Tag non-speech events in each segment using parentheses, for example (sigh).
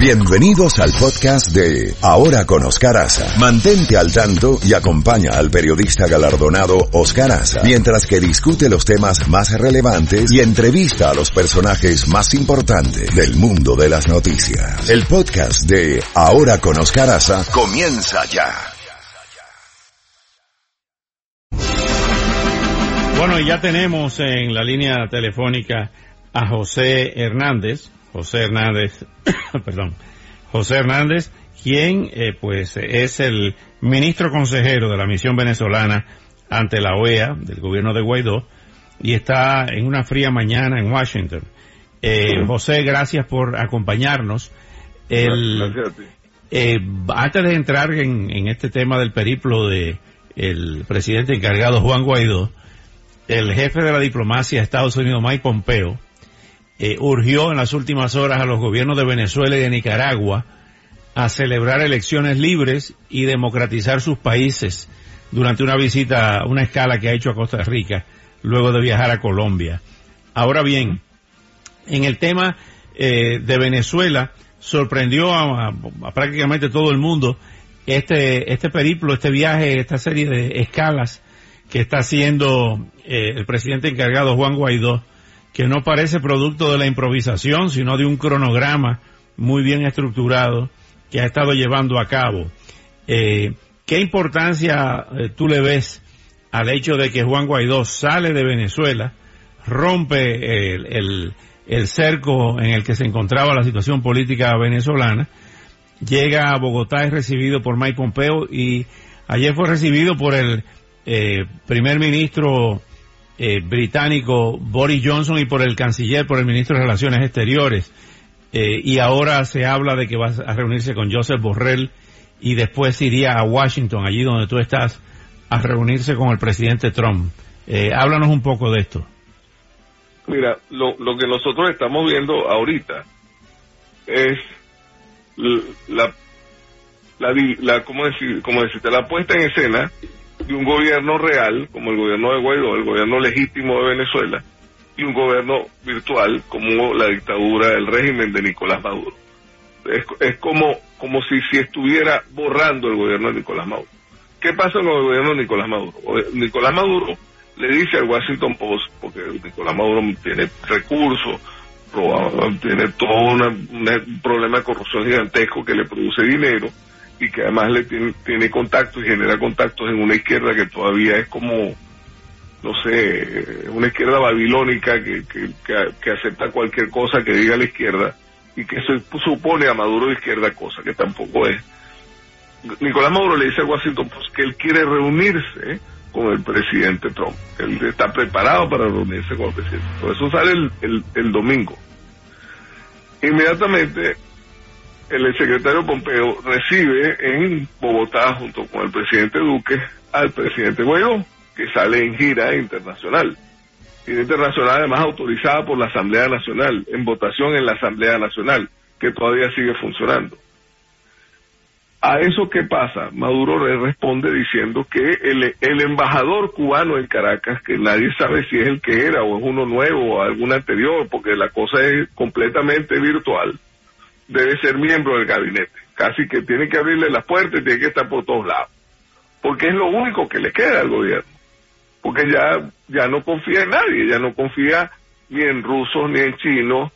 Bienvenidos al podcast de Ahora con Oscar Aza. Mantente al tanto y acompaña al periodista galardonado Oscar Aza mientras que discute los temas más relevantes y entrevista a los personajes más importantes del mundo de las noticias. El podcast de Ahora con Oscar Aza comienza ya. Bueno, y ya tenemos en la línea telefónica a José Hernández, José Hernández, (coughs) perdón, José Hernández, quien eh, pues es el ministro consejero de la misión venezolana ante la OEA del gobierno de Guaidó y está en una fría mañana en Washington. Eh, José, gracias por acompañarnos. El, eh, antes de entrar en, en, este tema del periplo de el presidente encargado Juan Guaidó, el jefe de la diplomacia de Estados Unidos, Mike Pompeo, eh, urgió en las últimas horas a los gobiernos de Venezuela y de Nicaragua a celebrar elecciones libres y democratizar sus países durante una visita, una escala que ha hecho a Costa Rica luego de viajar a Colombia. Ahora bien, en el tema eh, de Venezuela sorprendió a, prácticamente todo el mundo este, este periplo, este viaje, esta serie de escalas que está haciendo eh, el presidente encargado Juan Guaidó que no parece producto de la improvisación, sino de un cronograma muy bien estructurado que ha estado llevando a cabo. Eh, ¿Qué importancia eh, tú le ves al hecho de que Juan Guaidó sale de Venezuela, rompe el, el, el cerco en el que se encontraba la situación política venezolana, llega a Bogotá, es recibido por Mike Pompeo y ayer fue recibido por el eh, primer ministro eh, británico Boris Johnson y por el canciller, por el ministro de Relaciones Exteriores. Eh, y ahora se habla de que va a reunirse con Joseph Borrell y después iría a Washington, allí donde tú estás, a reunirse con el presidente Trump. Eh, háblanos un poco de esto. Mira, lo, que nosotros estamos viendo ahorita es la, la, la ¿cómo, decir, cómo decirte? La puesta en escena de un gobierno real, como el gobierno de Guaidó, el gobierno legítimo de Venezuela, y un gobierno virtual, como la dictadura del régimen de Nicolás Maduro. Es, es como, como si, si estuviera borrando el gobierno de Nicolás Maduro. ¿Qué pasa con el gobierno de Nicolás Maduro? Nicolás Maduro le dice al Washington Post, porque Nicolás Maduro tiene recursos, tiene todo un problema de corrupción gigantesco que le produce dinero, y que además le tiene, tiene contactos y genera contactos en una izquierda que todavía es como, no sé, una izquierda babilónica que, que, que, acepta cualquier cosa que diga la izquierda y que se supone a Maduro de izquierda, cosa que tampoco es. Nicolás Maduro le dice a Washington Post que él quiere reunirse con el presidente Trump. Él está preparado para reunirse con el presidente. Por eso sale el, el domingo. Inmediatamente el secretario Pompeo recibe en Bogotá, junto con el presidente Duque, al presidente Guaidó, que sale en gira internacional. Gira internacional además autorizada por la Asamblea Nacional, en votación en la Asamblea Nacional, que todavía sigue funcionando. A eso que pasa, Maduro le responde diciendo que el, el embajador cubano en Caracas, que nadie sabe si es el que era o es uno nuevo o algún anterior, porque la cosa es completamente virtual, debe ser miembro del gabinete. Casi que tiene que abrirle las puertas y tiene que estar por todos lados. Porque es lo único que le queda al gobierno. Porque ya, ya no confía en nadie, ya no confía ni en rusos, ni en chinos,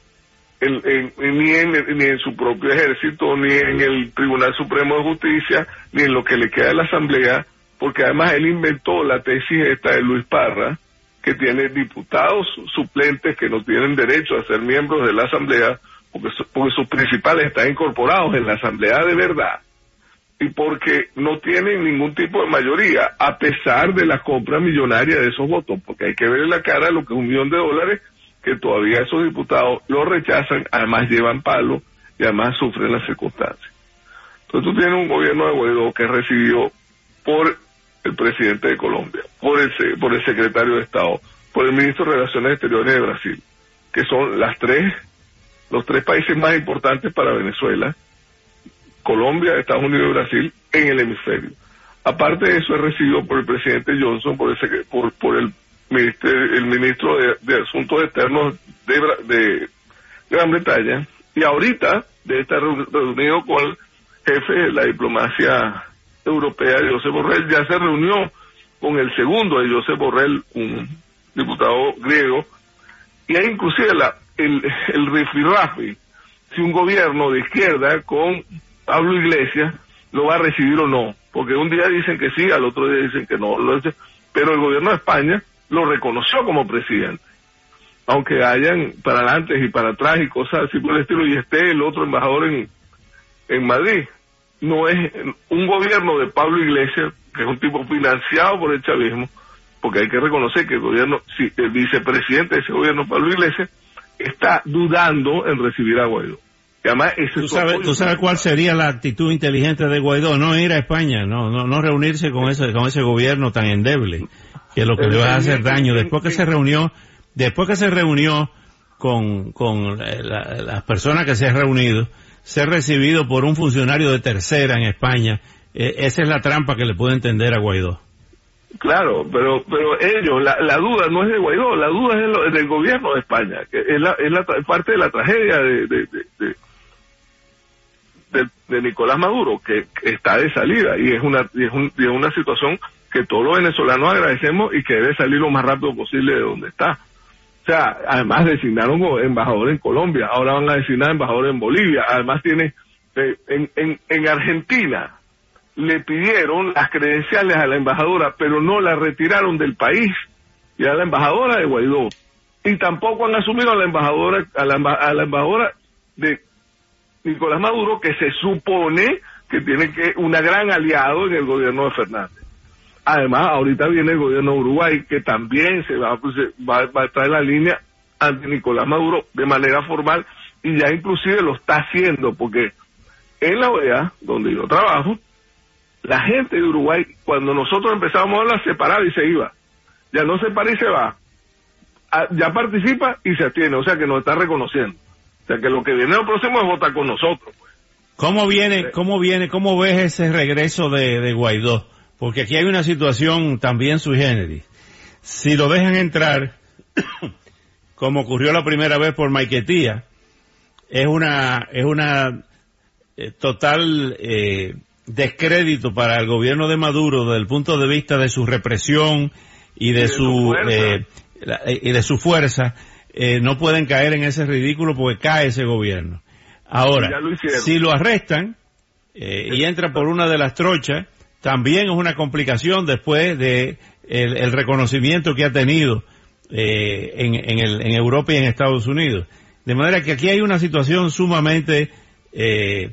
en, ni, en, ni en su propio ejército, ni en el Tribunal Supremo de Justicia, ni en lo que le queda a la Asamblea, porque además él inventó la tesis esta de Luis Parra, que tiene diputados suplentes que no tienen derecho a ser miembros de la Asamblea, porque, sus principales están incorporados en la Asamblea de verdad y porque no tienen ningún tipo de mayoría, a pesar de la compra millonaria de esos votos, porque hay que ver en la cara lo que es un millón de dólares, que todavía esos diputados lo rechazan, además llevan palo y además sufren las circunstancias. Entonces tú tienes un gobierno de Guaidó que recibió por el presidente de Colombia, por el, por el secretario de Estado, por el ministro de Relaciones Exteriores de Brasil, que son las tres los tres países más importantes para Venezuela, Colombia, Estados Unidos y Brasil, en el hemisferio. Aparte de eso, es recibido por el presidente Johnson, por, el, por, por el, ministro, el ministro de, Asuntos Externos de, de, Gran Bretaña, Y ahorita debe estar reunido con el jefe de la diplomacia europea, José Borrell, ya se reunió con el segundo de José Borrell, un diputado griego, y hay inclusive la, el, el rifirrafi, si un gobierno de izquierda con Pablo Iglesias lo va a recibir o no, porque un día dicen que sí, al otro día dicen que no, pero el gobierno de España lo reconoció como presidente. Aunque hayan para adelante y para atrás y cosas así por el estilo, y esté el otro embajador en, en Madrid. No es un gobierno de Pablo Iglesias, que es un tipo financiado por el chavismo, porque hay que reconocer que el gobierno, si el vicepresidente de ese gobierno, Pablo Iglesias, está dudando en recibir a Guaidó. ¿Tú, sabes, ¿Tú sabes cuál sería la actitud inteligente de Guaidó? No ir a España, no, no, no reunirse con ese, con ese gobierno tan endeble, que lo que le va a hacer daño. Después que se reunió, después que se reunió con, con las personas que se han reunido, ser recibido por un funcionario de tercera en España, eh, esa es la trampa que le puede entender a Guaidó. Claro, pero pero ellos, la, la duda no es de Guaidó, la duda es, del gobierno de España, que es, la, es la, parte de la tragedia de, de, de, Nicolás Maduro, que, está de salida y es una y es, un, es una situación que todos los venezolanos agradecemos y que debe salir lo más rápido posible de donde está. O sea, además designaron embajador en Colombia, ahora van a designar embajador en Bolivia, además tiene, eh, en, en, en Argentina le pidieron las credenciales a la embajadora, pero no la retiraron del país y a la embajadora de Guaidó. Y tampoco han asumido a la embajadora, a la, embajadora de Nicolás Maduro, que se supone que tiene que una gran aliado en el gobierno de Fernández. Además, ahorita viene el gobierno de Uruguay, que también se va, pues, va, va a traer la línea ante Nicolás Maduro de manera formal y ya inclusive lo está haciendo, porque en la OEA, donde yo trabajo, la gente de Uruguay, cuando nosotros empezamos a hablar, se paraba y se iba. Ya no se para y se va. Ah, ya participa y se atiene, o sea que nos está reconociendo. O sea que lo que viene al próximo es votar con nosotros. Pues. ¿Cómo viene, cómo viene, cómo ves ese regreso de, de Guaidó? Porque aquí hay una situación también sui generis. Si lo dejan entrar, (coughs) como ocurrió la primera vez por Maiquetía, es una, es una eh, total eh, descrédito para el gobierno de Maduro desde el punto de vista de su represión y de, su, eh, y de su fuerza. no pueden caer en ese ridículo porque cae ese gobierno. Ahora, si lo arrestan y entra por una de las trochas, también es una complicación después de el, reconocimiento que ha tenido eh, en, en, Europa y en Estados Unidos. De manera que aquí hay una situación sumamente eh,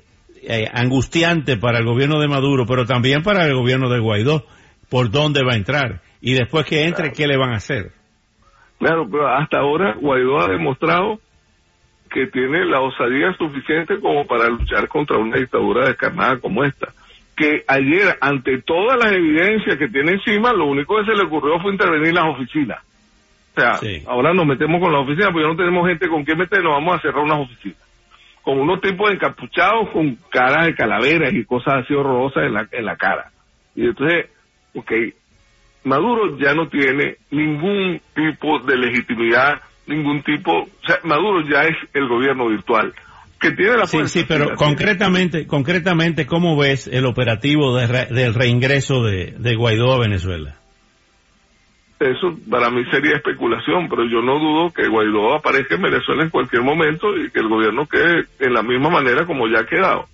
eh, angustiante para el gobierno de Maduro, pero también para el gobierno de Guaidó, por dónde va a entrar. Y después que entre, ¿qué le van a hacer? Claro, pero hasta ahora Guaidó ha demostrado que tiene la osadía suficiente como para luchar contra una dictadura descarnada como esta que ayer, ante todas las evidencias que tiene encima, lo único que se le ocurrió fue intervenir las oficinas. O sea, ahora nos metemos con las oficinas, porque no tenemos gente con qué meter, nos vamos a cerrar unas oficinas. Con unos tipos encapuchados con caras de calaveras y cosas así horrorosas en la, en la cara. Y entonces, ok, Maduro ya no tiene ningún tipo de legitimidad, ningún tipo, o sea, Maduro ya es el gobierno virtual que tiene la Sí, sí, pero concretamente, concretamente, ¿cómo ves el operativo del reingreso de, Guaidó a Venezuela? Eso para mí sería especulación, pero yo no dudo que Guaidó aparezca en Venezuela en cualquier momento y que el gobierno quede en la misma manera como ya ha quedado.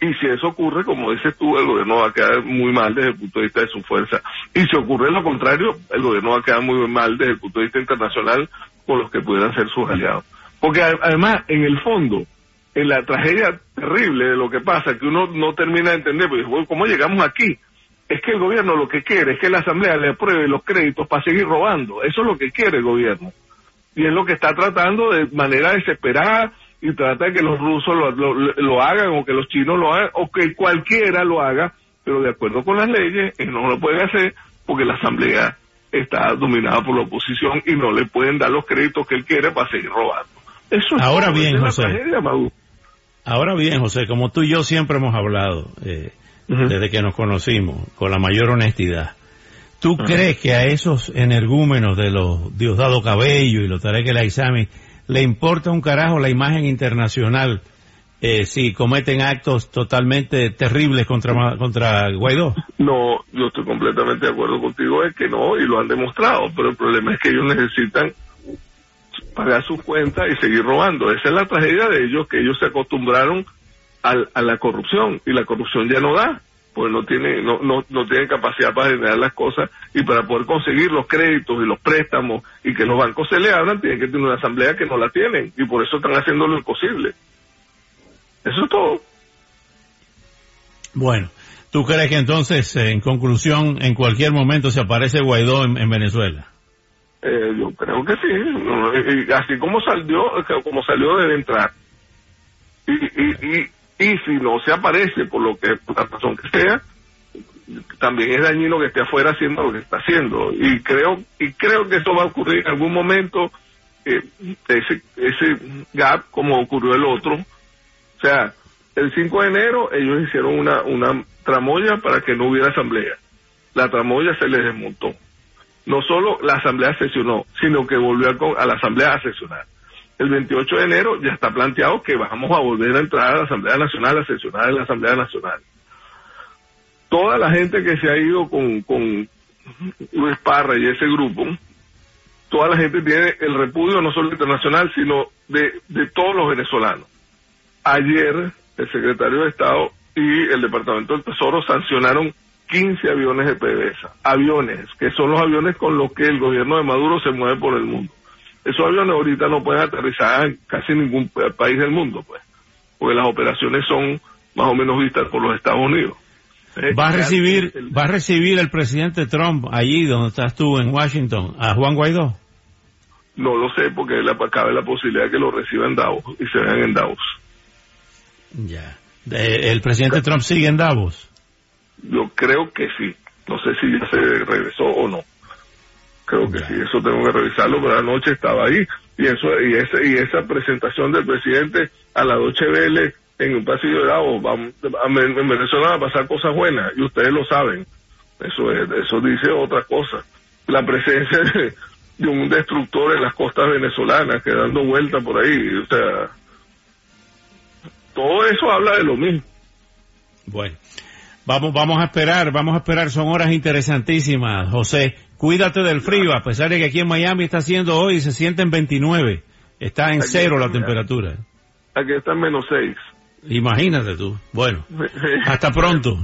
Y si eso ocurre, como dices tú, el gobierno va a quedar muy mal desde el punto de vista de su fuerza. Y si ocurre lo contrario, el gobierno va a quedar muy mal desde el punto de vista internacional con los que pudieran ser sus aliados. Porque además, en el fondo, en la tragedia terrible de lo que pasa, que uno no termina de entender, pues, ¿cómo llegamos aquí? Es que el gobierno lo que quiere es que la Asamblea le apruebe los créditos para seguir robando. Eso es lo que quiere el gobierno. Y es lo que está tratando de manera desesperada y trata de que los rusos lo, hagan o que los chinos lo hagan o que cualquiera lo haga, pero de acuerdo con las leyes, no lo puede hacer porque la Asamblea está dominada por la oposición y no le pueden dar los créditos que él quiere para seguir robando. Eso es Ahora bien, José. Ahora bien, José, como tú y yo siempre hemos hablado, eh, desde que nos conocimos, con la mayor honestidad, ¿tú crees que a esos energúmenos de los Diosdado Cabello y los Tarek El Aizami le importa un carajo la imagen internacional eh, si cometen actos totalmente terribles contra, contra Guaidó. No, yo estoy completamente de acuerdo contigo, es que no, y lo han demostrado, pero el problema es que ellos necesitan pagar sus cuentas y seguir robando. Esa es la tragedia de ellos, que ellos se acostumbraron a la corrupción y la corrupción ya no da pues no tiene no, no, no tienen capacidad para generar las cosas y para poder conseguir los créditos y los préstamos y que los bancos se le abran tienen que tener una asamblea que no la tienen y por eso están haciendo lo imposible eso es todo bueno ¿tú crees que entonces en conclusión en cualquier momento se aparece Guaidó en, Venezuela? Eh, yo creo que sí así como salió como salió debe entrar y, y, y y si no se aparece por lo que la razón que sea también es dañino que esté afuera haciendo lo que está haciendo. Y creo y creo que eso va a ocurrir en algún momento eh, ese ese gap como ocurrió el otro. O sea el 5 de enero ellos hicieron una una tramoya para que no hubiera asamblea. La tramoya se les desmontó. No solo la asamblea sesionó sino que volvió a, a la asamblea a sesionar el 28 de enero ya está planteado que vamos a volver a entrar a la Asamblea Nacional, a sesionar en la Asamblea Nacional. Toda la gente que se ha ido con, Luis Parra y ese grupo, toda la gente tiene el repudio no solo internacional, sino de, de todos los venezolanos. Ayer el secretario de Estado y el Departamento del Tesoro sancionaron 15 aviones de PDVSA, aviones que son los aviones con los que el gobierno de Maduro se mueve por el mundo esos aviones ahorita no pueden aterrizar en casi ningún país del mundo, pues, porque las operaciones son más o menos vistas por los Estados Unidos. Eh, ¿Va a recibir, va a recibir el presidente Trump allí donde estás tú en Washington a Juan Guaidó? No lo sé porque cabe la posibilidad de que lo reciba en Davos y se vean en Davos. Ya. ¿El presidente Trump sigue en Davos? Yo creo que sí. No sé si ya se regresó o no. Creo que sí, eso tengo que revisarlo, pero anoche estaba ahí. Y eso y esa, y esa presentación del presidente a la Doche Vele en un pasillo de Davos, en Venezuela va a pasar cosas buenas, y ustedes lo saben. Eso es, eso dice otra cosa. La presencia de, un destructor en las costas venezolanas, que dando vuelta por ahí, o sea, todo eso habla de lo mismo. Bueno. Vamos, vamos a esperar, vamos a esperar, son horas interesantísimas, José. Cuídate del frío, a pesar de que aquí en Miami está haciendo hoy, se siente en 29. Está en cero la temperatura. Aquí está en menos 6. Imagínate tú. Bueno, (laughs) hasta pronto.